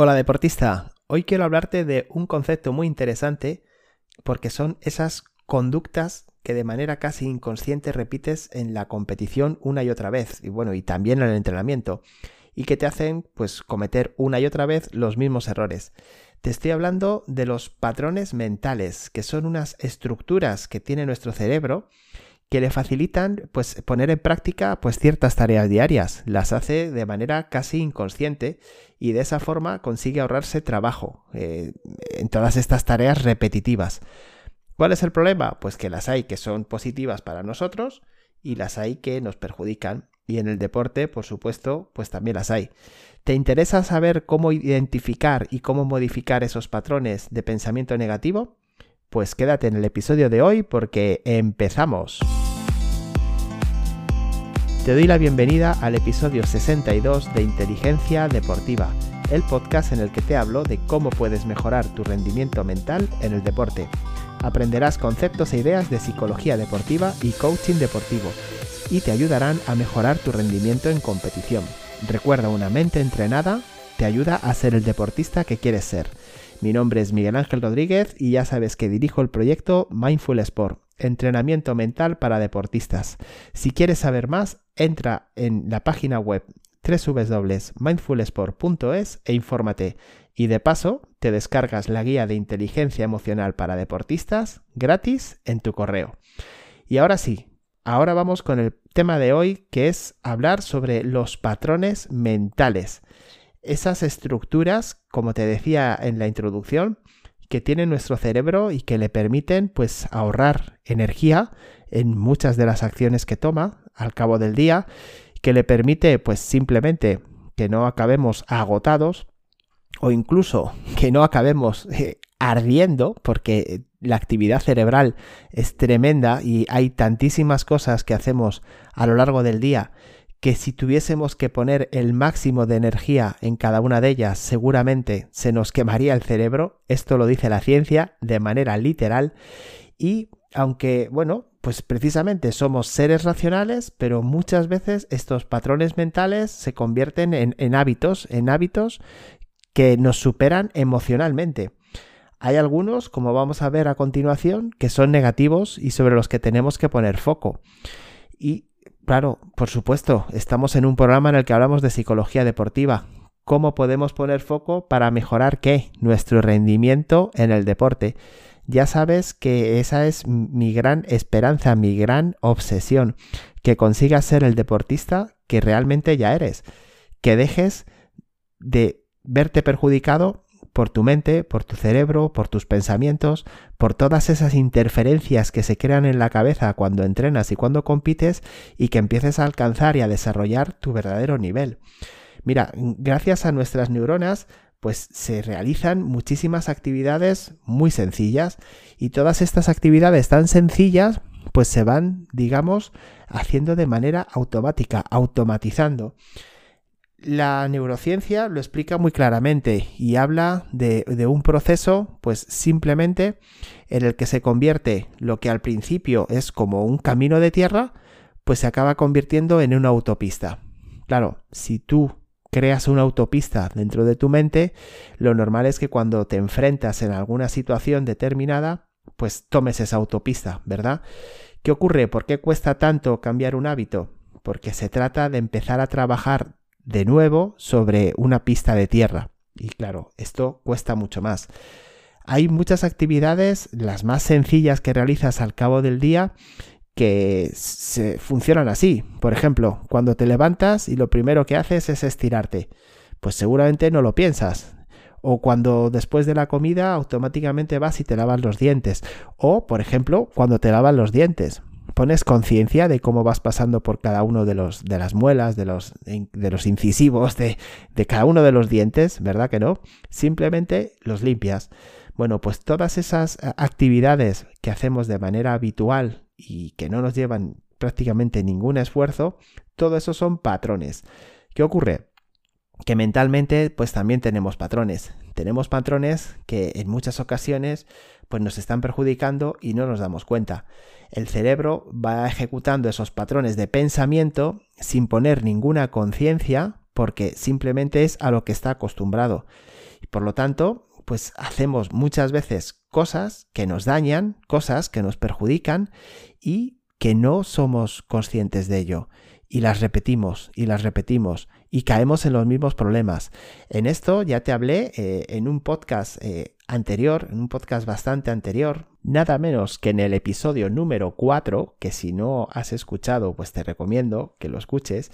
Hola deportista, hoy quiero hablarte de un concepto muy interesante porque son esas conductas que de manera casi inconsciente repites en la competición una y otra vez y bueno, y también en el entrenamiento y que te hacen pues cometer una y otra vez los mismos errores. Te estoy hablando de los patrones mentales, que son unas estructuras que tiene nuestro cerebro que le facilitan pues poner en práctica pues ciertas tareas diarias, las hace de manera casi inconsciente y de esa forma consigue ahorrarse trabajo eh, en todas estas tareas repetitivas. ¿Cuál es el problema? Pues que las hay que son positivas para nosotros y las hay que nos perjudican y en el deporte, por supuesto, pues también las hay. ¿Te interesa saber cómo identificar y cómo modificar esos patrones de pensamiento negativo? Pues quédate en el episodio de hoy porque empezamos. Te doy la bienvenida al episodio 62 de Inteligencia Deportiva, el podcast en el que te hablo de cómo puedes mejorar tu rendimiento mental en el deporte. Aprenderás conceptos e ideas de psicología deportiva y coaching deportivo y te ayudarán a mejorar tu rendimiento en competición. Recuerda, una mente entrenada te ayuda a ser el deportista que quieres ser. Mi nombre es Miguel Ángel Rodríguez y ya sabes que dirijo el proyecto Mindful Sport, entrenamiento mental para deportistas. Si quieres saber más, entra en la página web www.mindfulsport.es e infórmate. Y de paso, te descargas la guía de inteligencia emocional para deportistas gratis en tu correo. Y ahora sí, ahora vamos con el tema de hoy que es hablar sobre los patrones mentales esas estructuras, como te decía en la introducción, que tiene nuestro cerebro y que le permiten pues ahorrar energía en muchas de las acciones que toma al cabo del día, que le permite pues simplemente que no acabemos agotados o incluso que no acabemos eh, ardiendo porque la actividad cerebral es tremenda y hay tantísimas cosas que hacemos a lo largo del día que si tuviésemos que poner el máximo de energía en cada una de ellas, seguramente se nos quemaría el cerebro. Esto lo dice la ciencia de manera literal. Y aunque, bueno, pues precisamente somos seres racionales, pero muchas veces estos patrones mentales se convierten en, hábitos, en hábitos que nos superan emocionalmente. Hay algunos, como vamos a ver a continuación, que son negativos y sobre los que tenemos que poner foco. Y Claro, por supuesto, estamos en un programa en el que hablamos de psicología deportiva. ¿Cómo podemos poner foco para mejorar qué? Nuestro rendimiento en el deporte. Ya sabes que esa es mi gran esperanza, mi gran obsesión, que consigas ser el deportista que realmente ya eres, que dejes de verte perjudicado por tu mente, por tu cerebro, por tus pensamientos, por todas esas interferencias que se crean en la cabeza cuando entrenas y cuando compites y que empieces a alcanzar y a desarrollar tu verdadero nivel. Mira, gracias a nuestras neuronas pues se realizan muchísimas actividades muy sencillas y todas estas actividades tan sencillas pues se van, digamos, haciendo de manera automática, automatizando. La neurociencia lo explica muy claramente y habla de, un proceso, pues simplemente en el que se convierte lo que al principio es como un camino de tierra, pues se acaba convirtiendo en una autopista. Claro, si tú creas una autopista dentro de tu mente, lo normal es que cuando te enfrentas en alguna situación determinada, pues tomes esa autopista, ¿verdad? ¿Qué ocurre? ¿Por qué cuesta tanto cambiar un hábito? Porque se trata de empezar a trabajar de nuevo sobre una pista de tierra. Y claro, esto cuesta mucho más. Hay muchas actividades, las más sencillas que realizas al cabo del día, que se funcionan así. Por ejemplo, cuando te levantas y lo primero que haces es estirarte, pues seguramente no lo piensas. O cuando después de la comida automáticamente vas y te lavas los dientes. O, por ejemplo, cuando te lavas los dientes pones conciencia de cómo vas pasando por cada uno de los de las muelas, de los, de los incisivos, de, de cada uno de los dientes, ¿verdad que no? Simplemente los limpias. Bueno, pues todas esas eh, actividades que hacemos de manera habitual y que no nos llevan prácticamente ningún esfuerzo, todo eso son patrones. ¿Qué ocurre? Que mentalmente pues también tenemos patrones. Tenemos patrones que en muchas ocasiones pues nos están perjudicando y no nos damos cuenta el cerebro va ejecutando esos patrones de pensamiento sin poner ninguna conciencia porque simplemente es a lo que está acostumbrado. Y por lo tanto, pues hacemos muchas veces cosas que nos dañan, cosas que nos perjudican y que no somos conscientes de ello. Y las repetimos y las repetimos y caemos en los mismos problemas. En esto ya te hablé eh, en un podcast eh, anterior, en un podcast bastante anterior, nada menos que en el episodio número 4, que si no has escuchado, pues te recomiendo que lo escuches,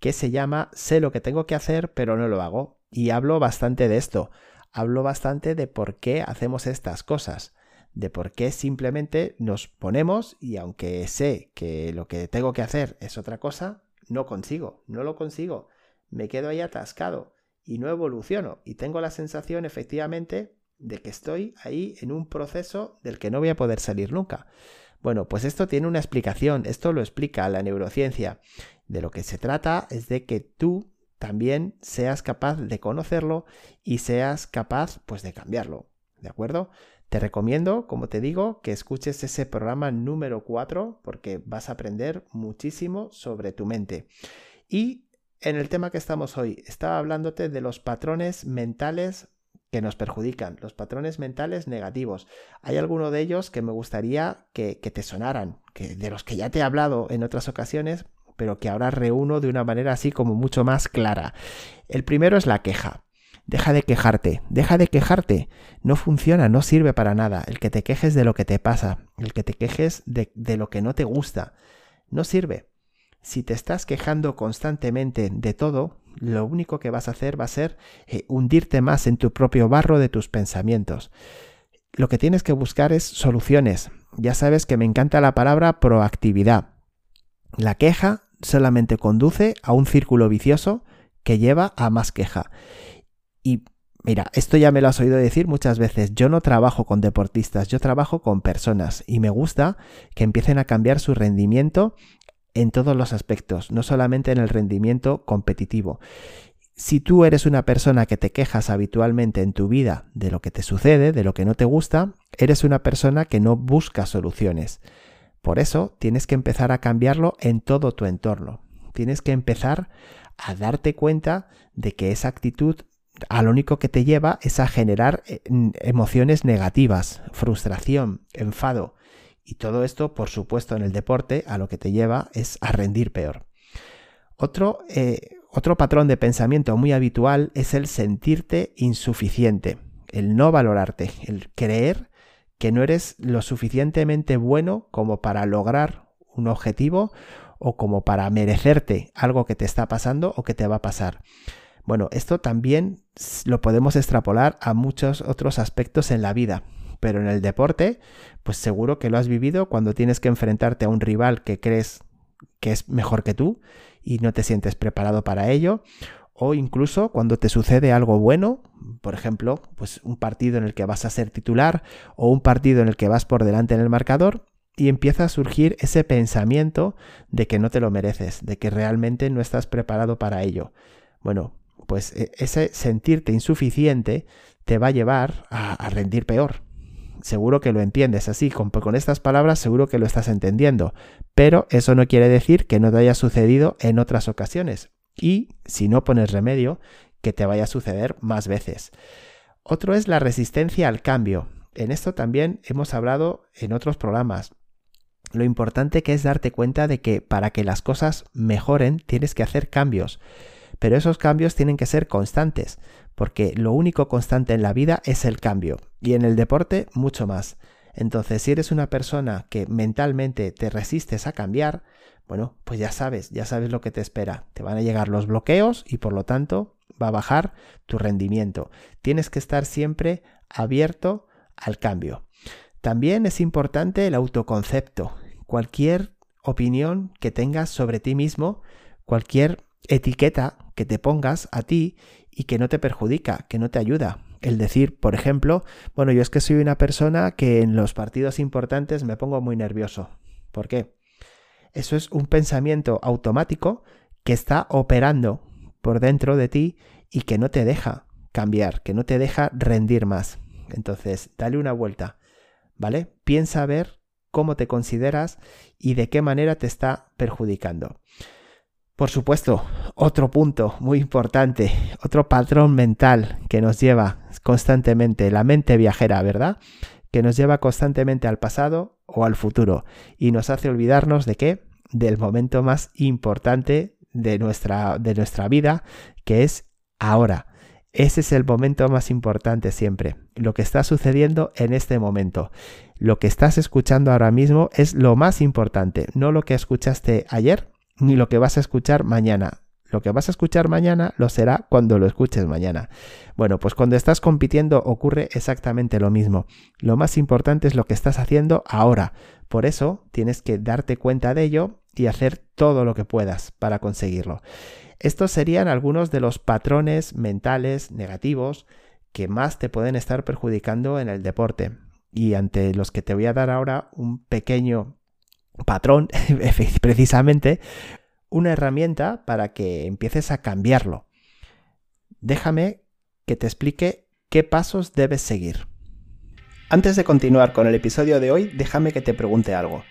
que se llama Sé lo que tengo que hacer, pero no lo hago. Y hablo bastante de esto. Hablo bastante de por qué hacemos estas cosas de por qué simplemente nos ponemos y aunque sé que lo que tengo que hacer es otra cosa, no consigo, no lo consigo me quedo ahí atascado y no evoluciono y tengo la sensación efectivamente de que estoy ahí en un proceso del que no voy a poder salir nunca. Bueno, pues esto tiene una explicación, esto lo explica la neurociencia. De lo que se trata es de que tú también seas capaz de conocerlo y seas capaz pues de cambiarlo, ¿de acuerdo? Te recomiendo, como te digo, que escuches ese programa número 4 porque vas a aprender muchísimo sobre tu mente. Y en el tema que estamos hoy, estaba hablándote de los patrones mentales que nos perjudican, los patrones mentales negativos. Hay alguno de ellos que me gustaría que, te sonaran, que, de los que ya te he hablado en otras ocasiones, pero que ahora reúno de una manera así como mucho más clara. El primero es la queja. Deja de quejarte, deja de quejarte. No funciona, no sirve para nada. El que te quejes de lo que te pasa, el que te quejes de, de lo que no te gusta, no sirve. Si te estás quejando constantemente de todo, lo único que vas a hacer va a ser eh, hundirte más en tu propio barro de tus pensamientos. Lo que tienes que buscar es soluciones. Ya sabes que me encanta la palabra proactividad. La queja solamente conduce a un círculo vicioso que lleva a más queja. Y mira, esto ya me lo has oído decir muchas veces. Yo no trabajo con deportistas, yo trabajo con personas y me gusta que empiecen a cambiar su rendimiento en todos los aspectos, no solamente en el rendimiento competitivo. Si tú eres una persona que te quejas habitualmente en tu vida de lo que te sucede, de lo que no te gusta, eres una persona que no busca soluciones. Por eso tienes que empezar a cambiarlo en todo tu entorno. Tienes que empezar a darte cuenta de que esa actitud a lo único que te lleva es a generar eh, emociones negativas, frustración, enfado. Y todo esto, por supuesto, en el deporte a lo que te lleva es a rendir peor. Otro, eh, otro patrón de pensamiento muy habitual es el sentirte insuficiente, el no valorarte, el creer que no eres lo suficientemente bueno como para lograr un objetivo o como para merecerte algo que te está pasando o que te va a pasar. Bueno, esto también lo podemos extrapolar a muchos otros aspectos en la vida pero en el deporte, pues seguro que lo has vivido cuando tienes que enfrentarte a un rival que crees que es mejor que tú y no te sientes preparado para ello, o incluso cuando te sucede algo bueno, por ejemplo, pues un partido en el que vas a ser titular o un partido en el que vas por delante en el marcador y empieza a surgir ese pensamiento de que no te lo mereces, de que realmente no estás preparado para ello. Bueno, pues e, ese sentirte insuficiente te va a llevar a, a rendir peor, seguro que lo entiendes así, con, estas palabras seguro que lo estás entendiendo, pero eso no quiere decir que no te haya sucedido en otras ocasiones y, si no pones remedio, que te vaya a suceder más veces. Otro es la resistencia al cambio. En esto también hemos hablado en otros programas. Lo importante que es darte cuenta de que para que las cosas mejoren tienes que hacer cambios, pero esos cambios tienen que ser constantes porque lo único constante en la vida es el cambio y en el deporte mucho más. Entonces, si eres una persona que mentalmente te resistes a cambiar, bueno, pues ya sabes, ya sabes lo que te espera. Te van a llegar los bloqueos y por lo tanto va a bajar tu rendimiento. Tienes que estar siempre abierto al cambio. También es importante el autoconcepto. Cualquier opinión que tengas sobre ti mismo, cualquier etiqueta que te pongas a ti y que no te perjudica, que no te ayuda. El decir, por ejemplo, bueno, yo es que soy una persona que en los partidos importantes me pongo muy nervioso. ¿Por qué? Eso es un pensamiento automático que está operando por dentro de ti y que no te deja cambiar, que no te deja rendir más. Entonces, dale una vuelta, ¿vale? Piensa a ver cómo te consideras y de qué manera te está perjudicando. Por supuesto, otro punto muy importante, otro patrón mental que nos lleva constantemente, la mente viajera, ¿verdad? Que nos lleva constantemente al pasado o al futuro y nos hace olvidarnos de qué? Del momento más importante de nuestra, de nuestra vida, que es ahora. Ese es el momento más importante siempre, lo que está sucediendo en este momento. Lo que estás escuchando ahora mismo es lo más importante, no lo que escuchaste ayer ni lo que vas a escuchar mañana. Lo que vas a escuchar mañana lo será cuando lo escuches mañana. Bueno, pues cuando estás compitiendo ocurre exactamente lo mismo. Lo más importante es lo que estás haciendo ahora. Por eso tienes que darte cuenta de ello y hacer todo lo que puedas para conseguirlo. Estos serían algunos de los patrones mentales negativos que más te pueden estar perjudicando en el deporte y ante los que te voy a dar ahora un pequeño patrón, precisamente, una herramienta para que empieces a cambiarlo. Déjame que te explique qué pasos debes seguir. Antes de continuar con el episodio de hoy, déjame que te pregunte algo.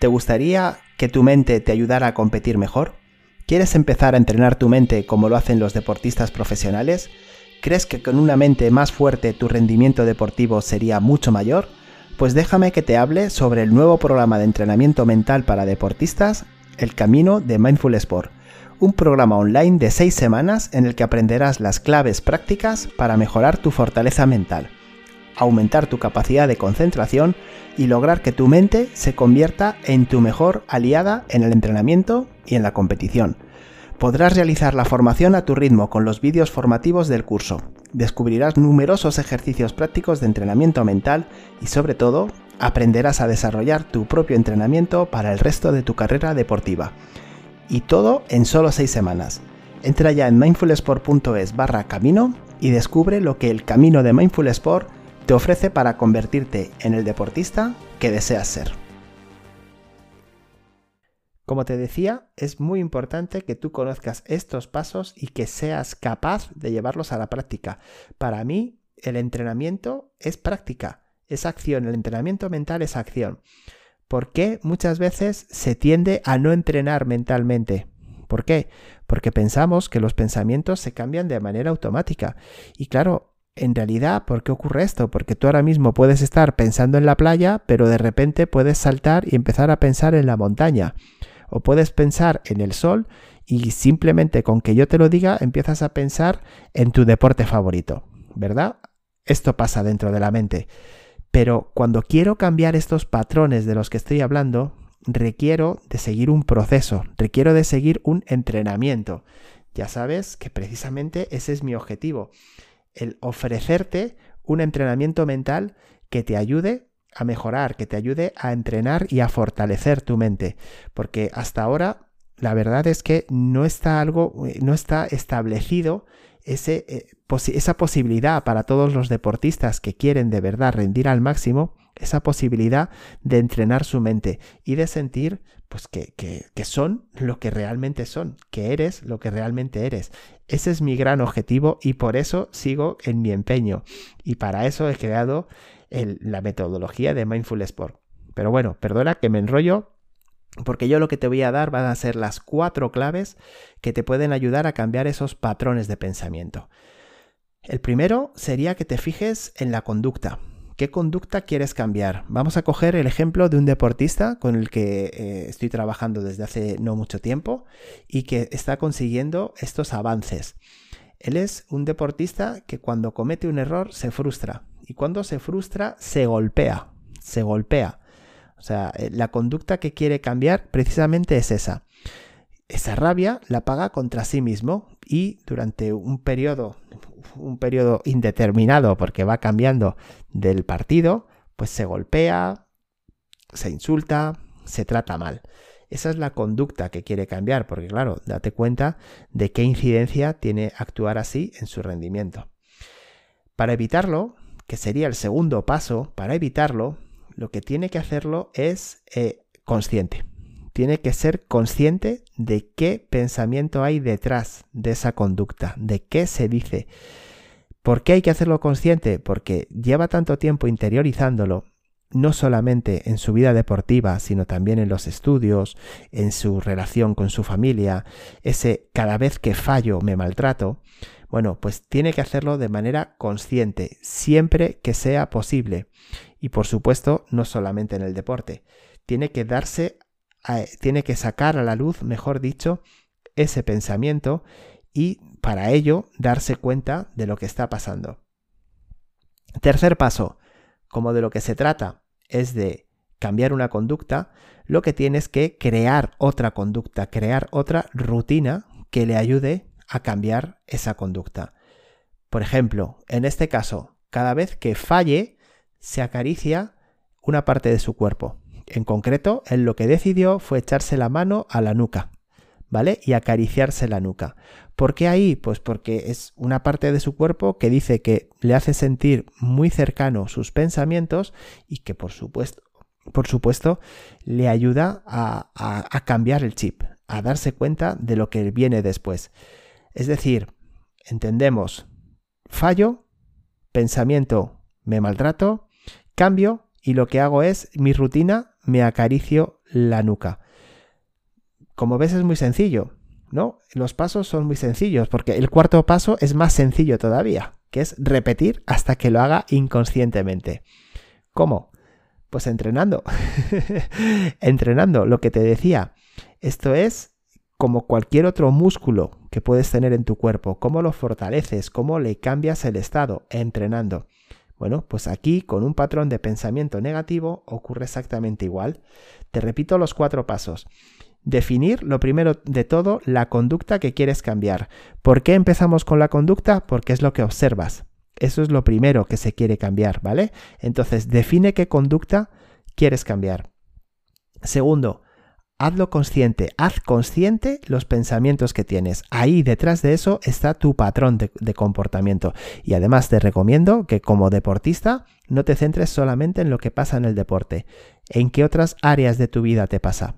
¿Te gustaría que tu mente te ayudara a competir mejor? ¿Quieres empezar a entrenar tu mente como lo hacen los deportistas profesionales? ¿Crees que con una mente más fuerte tu rendimiento deportivo sería mucho mayor? Pues déjame que te hable sobre el nuevo programa de entrenamiento mental para deportistas, El Camino de Mindful Sport, un programa online de 6 semanas en el que aprenderás las claves prácticas para mejorar tu fortaleza mental, aumentar tu capacidad de concentración y lograr que tu mente se convierta en tu mejor aliada en el entrenamiento y en la competición. Podrás realizar la formación a tu ritmo con los vídeos formativos del curso. Descubrirás numerosos ejercicios prácticos de entrenamiento mental y sobre todo aprenderás a desarrollar tu propio entrenamiento para el resto de tu carrera deportiva. Y todo en solo 6 semanas. Entra ya en mindfulsport.es barra camino y descubre lo que el camino de Mindful Sport te ofrece para convertirte en el deportista que deseas ser. Como te decía, es muy importante que tú conozcas estos pasos y que seas capaz de llevarlos a la práctica. Para mí, el entrenamiento es práctica, es acción, el entrenamiento mental es acción. ¿Por qué muchas veces se tiende a no entrenar mentalmente? ¿Por qué? Porque pensamos que los pensamientos se cambian de manera automática. Y claro, en realidad, ¿por qué ocurre esto? Porque tú ahora mismo puedes estar pensando en la playa, pero de repente puedes saltar y empezar a pensar en la montaña o puedes pensar en el sol y simplemente con que yo te lo diga empiezas a pensar en tu deporte favorito, ¿verdad? Esto pasa dentro de la mente. Pero cuando quiero cambiar estos patrones de los que estoy hablando, requiero de seguir un proceso, requiero de seguir un entrenamiento. Ya sabes que precisamente ese es mi objetivo, el ofrecerte un entrenamiento mental que te ayude a mejorar, que te ayude a entrenar y a fortalecer tu mente. Porque hasta ahora la verdad es que no está algo, eh, no está establecido ese, eh, esa posibilidad para todos los deportistas que quieren de verdad rendir al máximo, esa posibilidad de entrenar su mente y de sentir pues que, que, que son lo que realmente son, que eres lo que realmente eres. Ese es mi gran objetivo y por eso sigo en mi empeño. Y para eso he creado la metodología de Mindful Sport. Pero bueno, perdona que me enrollo, porque yo lo que te voy a dar van a ser las cuatro claves que te pueden ayudar a cambiar esos patrones de pensamiento. El primero sería que te fijes en la conducta. ¿Qué conducta quieres cambiar? Vamos a coger el ejemplo de un deportista con el que eh, estoy trabajando desde hace no mucho tiempo y que está consiguiendo estos avances. Él es un deportista que cuando comete un error se frustra, y cuando se frustra, se golpea, se golpea. O sea, eh, la conducta que quiere cambiar precisamente es esa. Esa rabia la paga contra sí mismo y durante un periodo, un periodo indeterminado, porque va cambiando del partido, pues se golpea, se insulta, se trata mal. Esa es la conducta que quiere cambiar, porque claro, date cuenta de qué incidencia tiene actuar así en su rendimiento. Para evitarlo, que sería el segundo paso, para evitarlo, lo que tiene que hacerlo es eh, consciente. Tiene que ser consciente de qué pensamiento hay detrás de esa conducta, de qué se dice. ¿Por qué hay que hacerlo consciente? Porque lleva tanto tiempo interiorizándolo no solamente en su vida deportiva, sino también en los estudios, en su relación con su familia, ese cada vez que fallo me maltrato, bueno, pues tiene que hacerlo de manera consciente, siempre que sea posible. Y por supuesto, no solamente en el deporte. Tiene que darse, tiene que sacar a la luz, mejor dicho, ese pensamiento y para ello darse cuenta de lo que está pasando. Tercer paso, como de lo que se trata es de cambiar una conducta, lo que tienes que crear otra conducta, crear otra rutina que le ayude a cambiar esa conducta. Por ejemplo, en este caso, cada vez que falle, se acaricia una parte de su cuerpo. En concreto, él lo que decidió fue echarse la mano a la nuca, ¿vale? Y acariciarse la nuca. ¿Por qué ahí? Pues porque es una parte de su cuerpo que dice que le hace sentir muy cercano sus pensamientos y que por supuesto, por supuesto le ayuda a, a cambiar el chip, a darse cuenta de lo que viene después. Es decir, entendemos fallo, pensamiento, me maltrato, cambio y lo que hago es mi rutina, me acaricio la nuca. Como ves es muy sencillo. ¿no? Los pasos son muy sencillos porque el cuarto paso es más sencillo todavía, que es repetir hasta que lo haga inconscientemente. ¿Cómo? Pues entrenando. entrenando, lo que te decía. Esto es como cualquier otro músculo que puedes tener en tu cuerpo. ¿Cómo lo fortaleces? ¿Cómo le cambias el estado? Entrenando. Bueno, pues aquí con un patrón de pensamiento negativo ocurre exactamente igual. Te repito los cuatro pasos. Definir, lo primero de todo, la conducta que quieres cambiar. ¿Por qué empezamos con la conducta? Porque es lo que observas. Eso es lo primero que se quiere cambiar, ¿vale? Entonces, define qué conducta quieres cambiar. Segundo, hazlo consciente. Haz consciente los pensamientos que tienes. Ahí detrás de eso está tu patrón de, de, comportamiento. Y además te recomiendo que como deportista no te centres solamente en lo que pasa en el deporte. ¿En qué otras áreas de tu vida te pasa?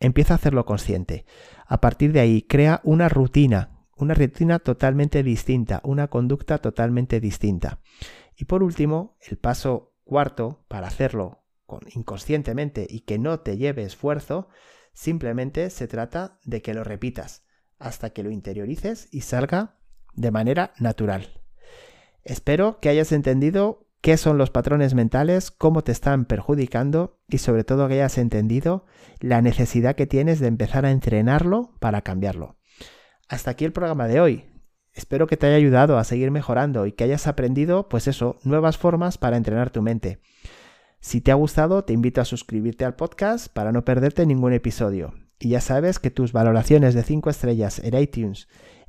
Empieza a hacerlo consciente. A partir de ahí, crea una rutina, una rutina totalmente distinta, una conducta totalmente distinta. Y por último, el paso cuarto para hacerlo inconscientemente y que no te lleve esfuerzo, simplemente se trata de que lo repitas hasta que lo interiorices y salga de manera natural. Espero que hayas entendido qué son los patrones mentales, cómo te están perjudicando y sobre todo que hayas entendido la necesidad que tienes de empezar a entrenarlo para cambiarlo. Hasta aquí el programa de hoy. Espero que te haya ayudado a seguir mejorando y que hayas aprendido, pues eso, nuevas formas para entrenar tu mente. Si te ha gustado, te invito a suscribirte al podcast para no perderte ningún episodio. Y ya sabes que tus valoraciones de 5 estrellas en iTunes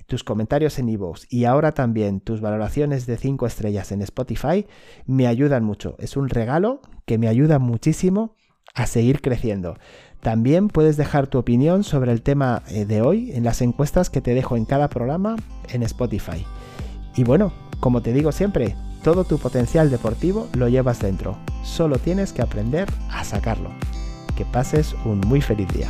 tus comentarios en iVoox y ahora también tus valoraciones de 5 estrellas en Spotify me ayudan mucho. Es un regalo que me ayuda muchísimo a seguir creciendo. También puedes dejar tu opinión sobre el tema eh, de hoy en las encuestas que te dejo en cada programa en Spotify. Y bueno, como te digo siempre, todo tu potencial deportivo lo llevas dentro. Solo tienes que aprender a sacarlo. Que pases un muy feliz día.